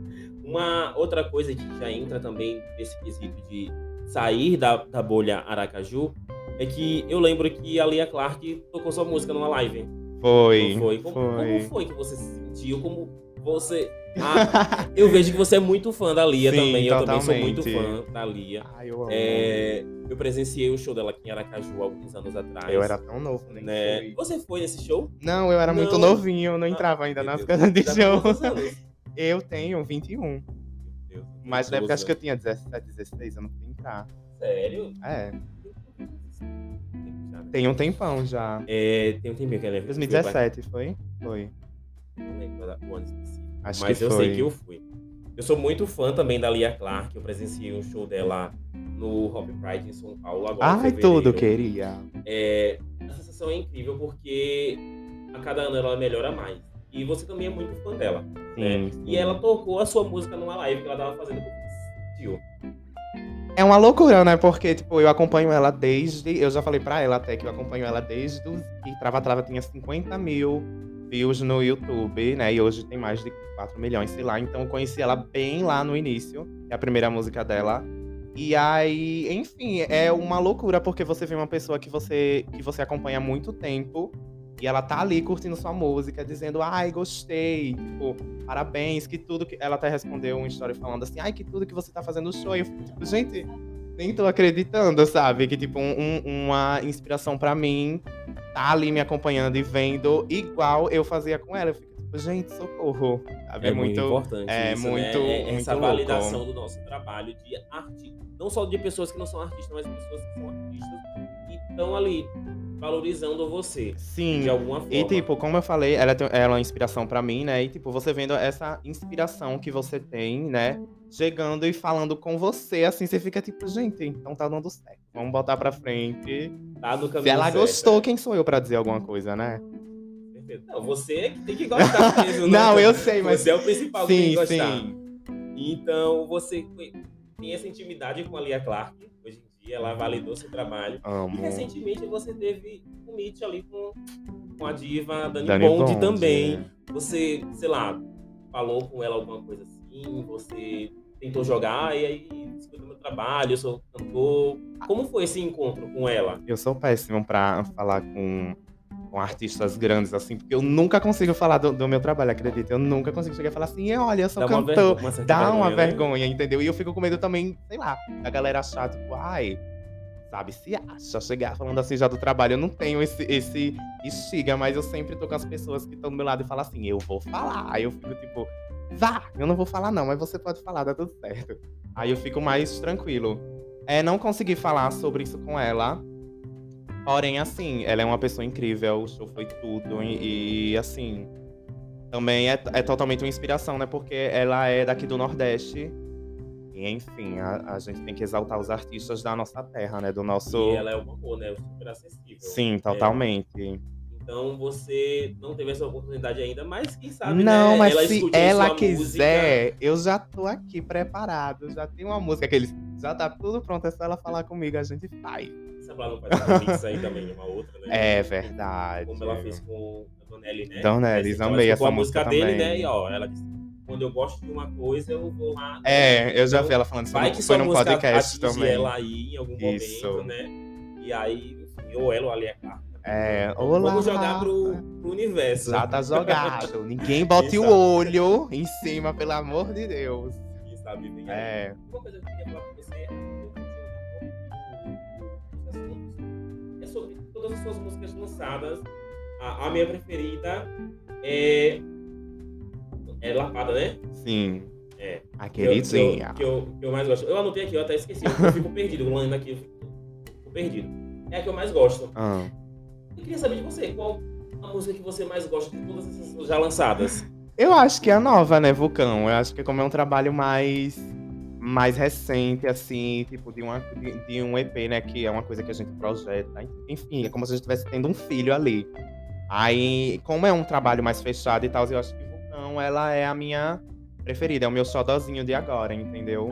Uma outra coisa que já entra também nesse quesito de sair da, da bolha Aracaju é que eu lembro que a Lia Clark tocou sua música numa live. Foi. Não foi? Como, como foi. foi que você se sentiu? Como você. Ah, eu vejo que você é muito fã da Lia Sim, também. Eu também sou muito fã da Lia. Ai, eu amo. É, eu presenciei o show dela aqui em Aracaju alguns anos atrás. Eu era tão novo, nem né? sei. Você foi nesse show? Não, eu era muito Não. novinho, eu não Ah, entrava ainda nas casas de show. Eu tenho 21. Meu Deus, Mas na época acho que eu tinha 17, 16, eu não podia entrar. Sério? É, né? tem um tempão já. É, tem um tempinho que ela 2017 foi? Foi. Não lembro o ano específico. Acho Mas que eu foi. sei que eu fui. Eu sou muito fã também da Lia Clark. Eu presenciei um show dela no Hop Pride em São Paulo agora. Ai, tudo queria. É, a sensação é incrível porque a cada ano ela melhora mais. E você também é muito fã dela. né? Sim, sim. E ela tocou a sua música numa live que ela tava fazendo com o Tio. É uma loucura, né? Porque, tipo, eu acompanho ela desde. Eu já falei pra ela até que eu acompanho ela desde que Trava Trava tinha 50 mil views no YouTube, né? E hoje tem mais de 4 milhões, sei lá. Então eu conheci ela bem lá no início, que é a primeira música dela. E aí, enfim, é uma loucura, porque você vê uma pessoa que você, que você acompanha há muito tempo. E ela tá ali curtindo sua música, dizendo, ai, gostei, tipo, parabéns, que tudo que. Ela até respondeu uma história falando assim, ai, que tudo que você tá fazendo no show. E eu fico, tipo, gente, nem tô acreditando, sabe? Que, tipo, um- um- uma inspiração pra mim tá ali me acompanhando e vendo igual eu fazia com ela. Eu fico, tipo, gente, socorro. Sabe? É, muito importante. é isso, muito- né? É muito Essa louco. validação do nosso trabalho de arte. Não só de pessoas que não são artistas, mas pessoas que são artistas e estão ali valorizando você. Sim. De alguma forma. E, tipo, como eu falei, ela, é uma inspiração pra mim, né? E, tipo, você vendo essa inspiração que você tem, né? Chegando e falando com você, assim, você fica tipo, gente, então tá dando certo. Vamos botar pra frente. tá no caminho Se ela certo. gostou, quem sou eu pra dizer alguma coisa, né? Não, você é que tem que gostar mesmo. né? Não, eu sei, mas. Você é o principal que tem que Sim, gostar. sim. Então, você tem essa intimidade com a Lia Clark. Hoje em dia, ela validou seu trabalho. E recentemente você teve um meet ali com, com a diva Dani, Dani Bond, Bond, também. né? Você, sei lá, falou com ela alguma coisa assim, você tentou jogar e aí escuta meu trabalho, eu sou cantor. Como foi esse encontro com ela? Eu sou péssimo pra falar com, com artistas grandes, assim, porque eu nunca consigo falar do, do meu trabalho, acredita? Eu nunca consigo chegar e falar assim, olha, eu sou Dá uma cantor. vergonha, uma certa Dá uma né? vergonha, entendeu? E eu fico com medo também, sei lá, da galera achar, tipo, ai, sabe, se acha, chegar falando assim já do trabalho. Eu não tenho esse, esse estiga, mas eu sempre tô com as pessoas que estão do meu lado e falam assim, eu vou falar. Aí eu fico tipo, vá, eu não vou falar não, mas você pode falar, dá tudo certo. Aí eu fico mais tranquilo. É, não consegui falar sobre isso com ela. Porém, assim, ela é uma pessoa incrível, o show foi tudo. E, e, assim, também é, é totalmente uma inspiração, né? Porque ela é daqui do Nordeste. E, enfim, a, a gente tem que exaltar os artistas da nossa terra, né? Do nosso. E ela é uma boa, né? Super acessível. Sim, totalmente. Então você não teve essa oportunidade ainda, mas quem sabe, Não, né? mas ela se ela quiser, eu já tô aqui preparado. Já tem uma música que eles. Já tá tudo pronto, é só ela falar comigo, a gente faz. Música. Sabe ela não faz um mix aí também, uma outra, né? É verdade. Como ela fez com a Dona Ellie, né? Ela amei essa a música música dele, né? E ó, ela disse: quando eu gosto de uma coisa, eu vou lá. É, eu já Então, vi ela falando isso que foi num podcast também. ela aí em algum Isso. momento, né? E aí, enfim, ou ela ou ali é carta. É, olá. Vamos jogar pro, pro universo. Já tá jogado. Ninguém bote o olho em cima, pelo amor de Deus. Quem sabe. É. Uma coisa que eu queria falar pra você, todas as suas músicas lançadas. A, a minha preferida é. É Lapada, né? Sim. É. A queridinha. Que eu, que, eu, que eu mais gosto. Eu anotei aqui, eu até esqueci. Eu fico perdido. Lendo aqui, eu fico, fico perdido. É a que eu mais gosto. Ah. Eu queria saber de você, qual a música que você mais gosta de todas essas já lançadas? Eu acho que é a nova, né, Vulcão? Eu acho que como é um trabalho mais mais recente, assim, tipo, de, uma, de, de um EP, né? Que é uma coisa que a gente projeta. Enfim, é como se a gente estivesse tendo um filho ali. Aí, como é um trabalho mais fechado e tal, eu acho que Vulcão, ela é a minha preferida. É o meu xodozinho de agora, entendeu?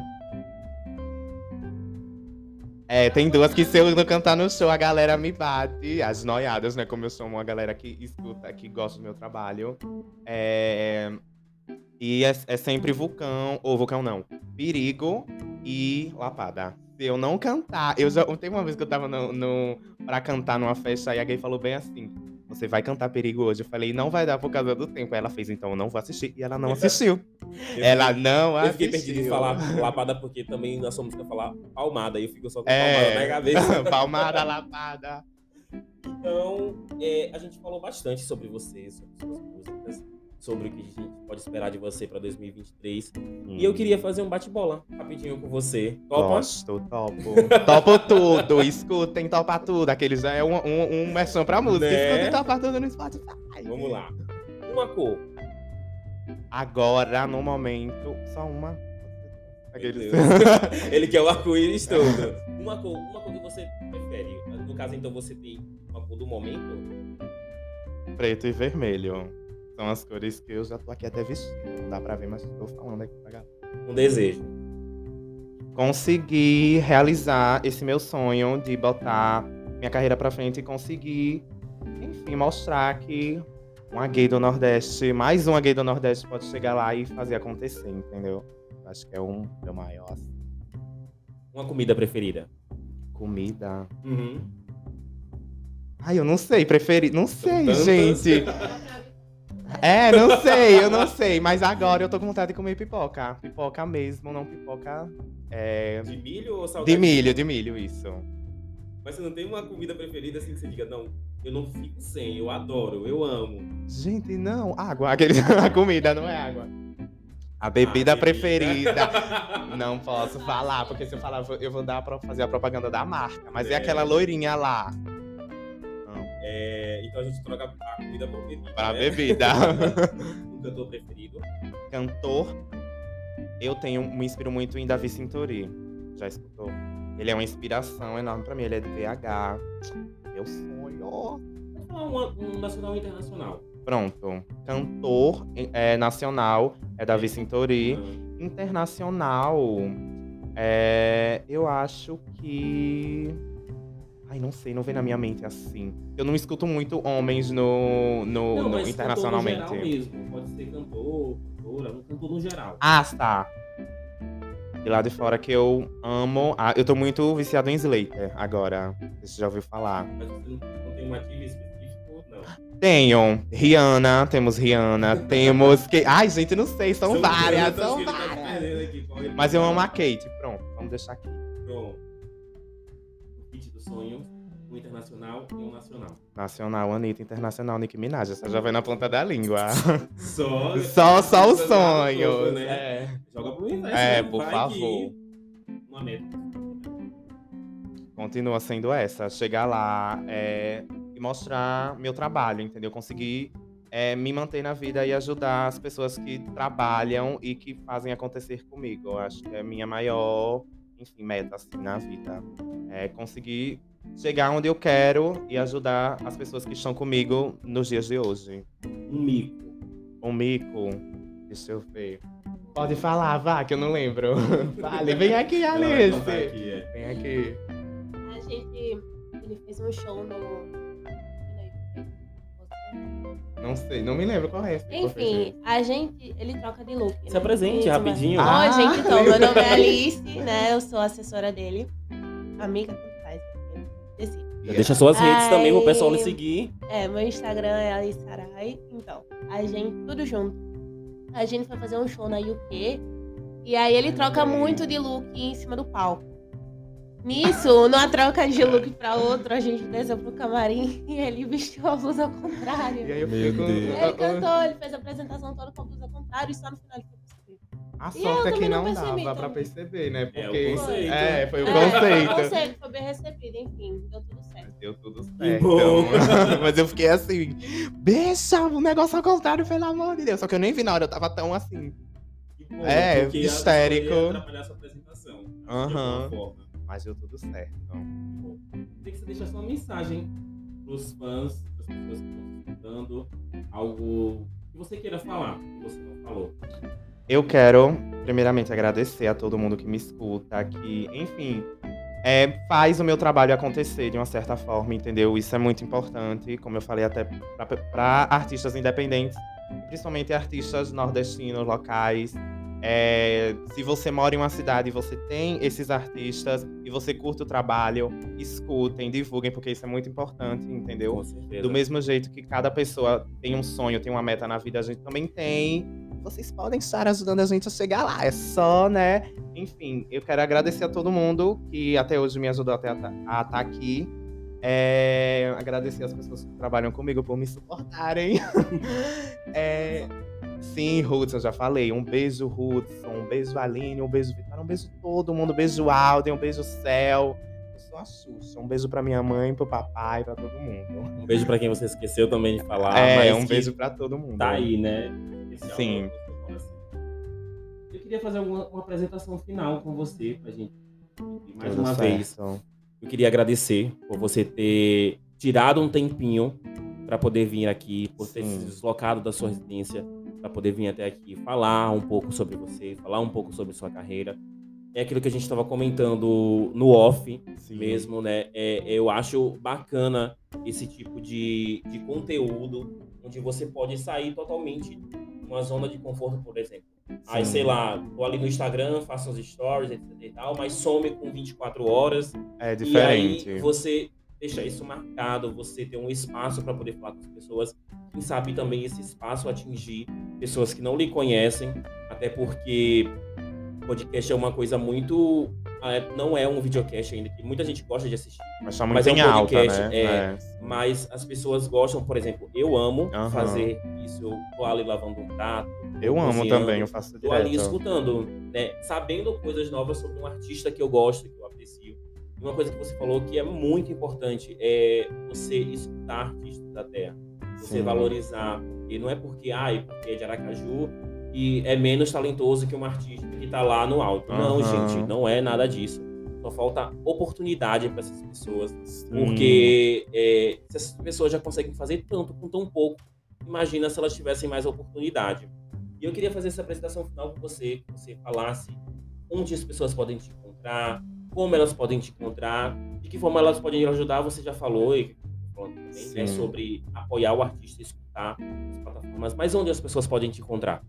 É, tem duas que se eu não cantar no show, a galera me bate. As noiadas, né? Como eu sou uma galera que escuta, que gosta do meu trabalho. É... E é, é sempre vulcão, ou vulcão não, perigo e lapada. Se eu não cantar, eu já. Tem uma vez que eu tava no, no, pra cantar numa festa e a gay falou bem assim: Você vai cantar perigo hoje? Eu falei, não vai dar por causa do tempo. Aí ela fez, então eu não vou assistir. E ela não assistiu. Eu ela fiquei- não Eu assistiu. fiquei perdido em falar lapada porque também na sua música fala palmada. E eu fico só com É. palmada na cabeça. Palmada, lapada. Então, é, a gente falou bastante sobre você, sobre suas músicas, sobre o que a gente pode esperar de você pra 2023. E eu queria fazer um bate-bola rapidinho com você. Topa? Gosto, topo. topo tudo. Escutem, topa tudo. Aquele já é um, um, um merchan pra música. Né? Escutem, topa tudo no Spotify. Vamos lá. Uma cor. Agora, no momento, só uma. Aqueles... Ele quer o arco-íris todo. Uma cor, uma cor que você prefere. No caso, então, você tem uma cor do momento. Preto e vermelho. São as cores que eu já tô aqui até vestindo. Não dá pra ver, mas tô falando aqui pra galera. Um desejo. Conseguir realizar esse meu sonho de botar minha carreira pra frente e conseguir, enfim, mostrar que uma gay do Nordeste, mais uma gay do Nordeste pode chegar lá e fazer acontecer, entendeu? Acho que é um meu maior assim, Uma comida preferida. comida. Uhum. Ai, eu não sei, preferi. Não sei, gente. É, não sei, eu não sei. Mas agora eu tô com vontade de comer pipoca. Pipoca mesmo, não pipoca. É, De milho ou salgadinho? de milho, de milho, isso. Mas você não tem uma comida preferida assim que você diga, não, eu não fico sem, eu adoro, eu amo. Gente, não. Água. Aquele, a comida não é água. A bebida Ah, bebida. preferida. Não posso falar, porque se eu falar, eu vou- eu vou dar pra fazer a propaganda da marca. Mas é, É. aquela loirinha lá. É, então a gente troca a comida por bebida. Pra né? bebida. um cantor preferido. cantor, eu tenho, me inspiro muito em Davi Cintori. Já escutou? Ele é uma inspiração enorme pra mim. Ele é de BH. Meu sonho. Vamos falar uma- um nacional e internacional. Pronto. Cantor é, nacional é Davi Cintori. Ah, Internacional, é, eu acho que. Ai, não sei, não vem na minha mente assim. Eu não escuto muito homens no, no, Não, no- internacionalmente. cantor no geral mesmo. Pode ser cantor, cantora, um cantor no geral. Ah, tá. E lá de fora que eu amo. Ah, eu tô muito viciado em Slater agora. Você já ouviu falar? Mas você não, tem um ativo específico, não. Tenho Rihanna, temos Rihanna, temos. Que... Ai, gente, não sei, são, várias, são que ele tá várias. perdendo aqui, Mas eu tá amo a. Kate. Pronto, vamos deixar aqui. Pronto. O kit dos sonhos, um internacional e um nacional. Nacional, Anitta, Internacional, Nicki Minaj. Essa já vem na ponta da língua. Só, só, só os sonhos. né? É. Joga pro universo. É, né? por Vai favor. que Uma meta. Continua sendo essa. Chegar lá é, e mostrar meu trabalho, entendeu? Conseguir é, me manter na vida e ajudar as pessoas que trabalham e que fazem acontecer comigo. Eu acho que é a minha maior, enfim, meta assim, na vida. É conseguir chegar onde eu quero e ajudar as pessoas que estão comigo nos dias de hoje. Um mico. Um mico. Deixa eu ver. Pode falar, vá, que eu não lembro. Fale, vem aqui, Alice. contar aqui, é. Vem aqui. A gente. Ele fez um show no. Não sei, não me lembro qual é. esse Enfim, a gente. Ele troca de look. Se né? apresente Isso, rapidinho. Mas... Ah, Oi, gente, então, meu nome é Alice, né? Eu sou assessora dele. Amiga, tanto faz. né? Deixa suas redes também pro pessoal lhe Ai. seguir. É, meu Instagram é Alice Sarai. Então, a gente, tudo junto. A gente foi fazer um show na UK. E aí ele troca muito de look em cima do palco. Nisso, numa troca de look pra outro, a gente desceu pro camarim e ele vestiu a blusa ao E contrário. aí eu fico. Deus. Ele cantou, ele fez a apresentação toda com a blusa ao contrário e só no final ele foi. A E sorte é que não não percebi dava pra também. perceber, né? É, Porque. o conceito. É, foi o É, conceito. o conceito foi bem recebido, enfim, deu tudo certo. Deu tudo certo. bom. Mas eu fiquei assim, beija o negócio ao contrário, pelo amor de Deus. Só que eu nem vi na hora, eu tava tão assim. Que bom, É, histérico. atrapalhar sua apresentação. Aham. Mas deu tudo certo. Tem que você deixar sua mensagem pros fãs, pras pessoas que estão escutando, algo que você queira falar, que você não falou. Eu quero, primeiramente, agradecer a todo mundo que me escuta, que, enfim, é, faz o meu trabalho acontecer de uma certa forma, entendeu? Isso é muito importante, como eu falei, até para artistas independentes, principalmente artistas nordestinos, locais. É, se você mora em uma cidade e você tem esses artistas e você curte o trabalho, escutem, divulguem, porque isso é muito importante, entendeu? Com certeza. Do mesmo jeito que cada pessoa tem um sonho, tem uma meta na vida, a gente também tem. Vocês podem estar ajudando a gente a chegar lá. É só, né? Enfim, eu quero agradecer a todo mundo que até hoje me ajudou até a estar aqui. É, agradecer as pessoas que trabalham comigo por me suportarem. É, sim, Hudson, eu já falei. Um beijo, Hudson. Um beijo, Aline. Um beijo, Vitória. Um beijo todo mundo. Um beijo, Alden. Um beijo, Céu. Eu sou a Xuxa. Um beijo pra minha mãe, pro papai, pra todo mundo. Um beijo pra quem você esqueceu também de falar. é, mas um beijo pra todo mundo. Tá aí, né? Especial Sim. assim. Eu queria fazer uma, uma apresentação final com você, pra gente. E mais Tudo uma certo. vez, eu queria agradecer por você ter tirado um tempinho para poder vir aqui, por ter Sim. se deslocado da sua residência, para poder vir até aqui falar um pouco sobre você, falar um pouco sobre sua carreira. É aquilo que a gente estava comentando no off Sim. mesmo, né? É, eu acho bacana esse tipo de, de conteúdo onde você pode sair totalmente de uma zona de conforto, por exemplo. Aí, Sim. sei lá, tô ali no Instagram, faço os stories, etc e tal, mas some com 24 horas. É E diferente. aí você deixa isso marcado, você ter um espaço para poder falar com as pessoas. Quem sabe também esse espaço atingir pessoas que não lhe conhecem, até porque podcast é uma coisa muito. é, Não é um videocast ainda, que muita gente gosta de assistir. Mas muito mas é um em alta, podcast, né? é. Mas as pessoas gostam, por exemplo, eu amo Aham. fazer isso. Eu tô ali lavando um prato. Eu amo também, eu faço Tô ali direto. escutando, né? Sabendo coisas novas sobre um artista que eu gosto, que eu aprecio. Uma coisa que você falou que é muito importante é você escutar artistas da terra. Você Sim. valorizar. E não é porque, ai, porque é de Aracaju e é menos talentoso que um artista que tá lá no alto. Não, Aham. gente, não é nada disso. Só falta oportunidade para essas pessoas. Sim. Porque é, se essas pessoas já conseguem fazer tanto com tão pouco, imagina se elas tivessem mais oportunidade. E eu queria fazer essa apresentação final com você, que você falasse onde as pessoas podem te encontrar, como elas podem te encontrar, de que forma elas podem ajudar, você já falou, e falando também, né, sobre apoiar o artista, escutar as plataformas, mas onde as pessoas podem te encontrar?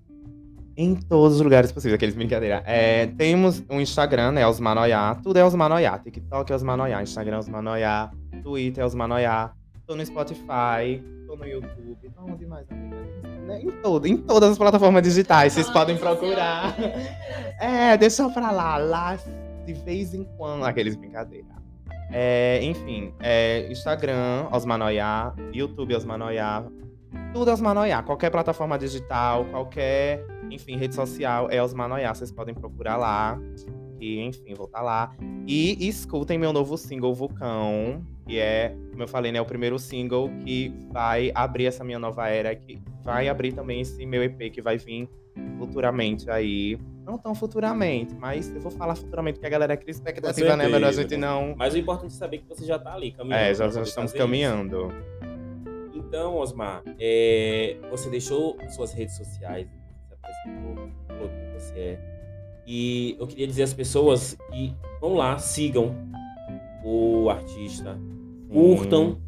Em todos os lugares possíveis, aqueles brincadeira. É, temos um Instagram, né? Osmanoiá. Tudo é Osmanoiá. TikTok é Osmanoiá. Instagram é Osmanoiá. Twitter é Osmanoiá. Tô no Spotify. Tô no YouTube. Tô onde mais, amiga? Né, Em, todo, em todas as plataformas digitais. Vocês podem procurar. É, deixa pra lá. Lá, de vez em quando. Aqueles brincadeira. É, enfim, é, Instagram, Osmanoiá. YouTube, Osmanoiá. Tudo Osmanoiá. Qualquer plataforma digital, qualquer, enfim, rede social é Osmanoiá. Vocês podem procurar lá. E, enfim, vou estar lá. E escutem meu novo single, Vulcão. Que é, como eu falei, né? O primeiro single que vai abrir essa minha nova era. Que vai abrir também esse meu EP que vai vir futuramente aí. Não tão futuramente, mas eu vou falar futuramente porque a galera cria expectativa, né? Melhor a gente não. Mas o importante é saber que você já tá ali caminhando. É, já, já estamos fazer isso. caminhando. Então, Osmar, é, você deixou suas redes sociais, se apresentou, falou quem você é. E eu queria dizer às pessoas que vão lá, sigam o artista, curtam,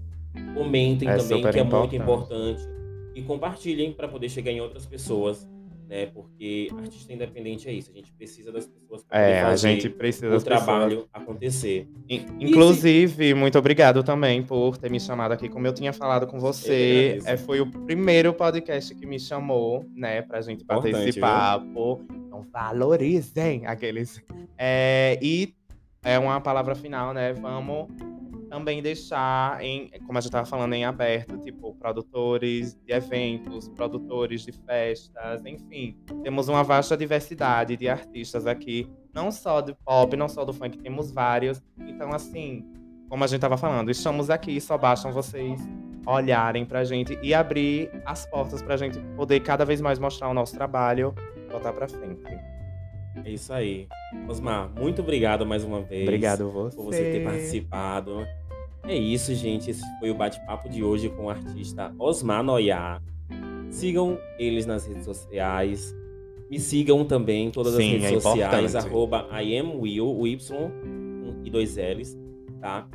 comentem É também, que é muito importante. importante. E compartilhem para poder chegar em outras pessoas, né? Porque artista independente é isso. A gente precisa das pessoas para É, a gente precisa o das pessoas. trabalho acontecer. In- Inclusive, muito obrigado também por ter me chamado aqui. Como eu tinha falado com você, é, foi o primeiro podcast que me chamou, né, pra gente bater Importante, esse viu? papo. Então, valorizem aqueles. É, e é uma palavra final, né? Vamos também deixar em, como a gente tava falando, em aberto, tipo, produtores de eventos, produtores de festas, enfim. Temos uma vasta diversidade de artistas aqui, não só do pop, não só do funk, temos vários. Então, assim, como a gente tava falando, estamos aqui, só bastam vocês olharem pra gente e abrir as portas pra gente poder cada vez mais mostrar o nosso trabalho e botar pra frente. É isso aí. Osmar, muito obrigado mais uma vez. Obrigado você. por você ter participado. É isso, gente. Esse foi o bate-papo de hoje com o artista Osmar Noyá. Sigam eles nas redes sociais. Me sigam também em todas Sim, as redes é sociais, arroba I am Will, o Y e dois L's, tá?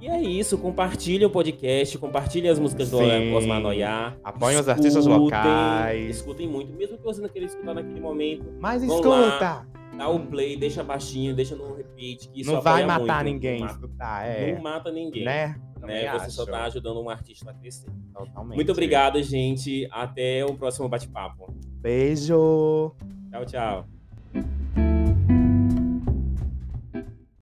E é isso, compartilhem o podcast, compartilhem as músicas do Sim. Osmar Noyá. Apoiem os artistas locais. Escutem muito, mesmo que você não queira escutar naquele momento. Mas escuta! Dá o play, deixa baixinho, deixa no repeat, que isso não vai matar muito. ninguém Não mata, escutar, é. não mata ninguém. Né? né? Você só acho. tá ajudando um artista a crescer. Totalmente. Muito obrigado, gente. Até o próximo bate-papo. Beijo! Tchau, tchau.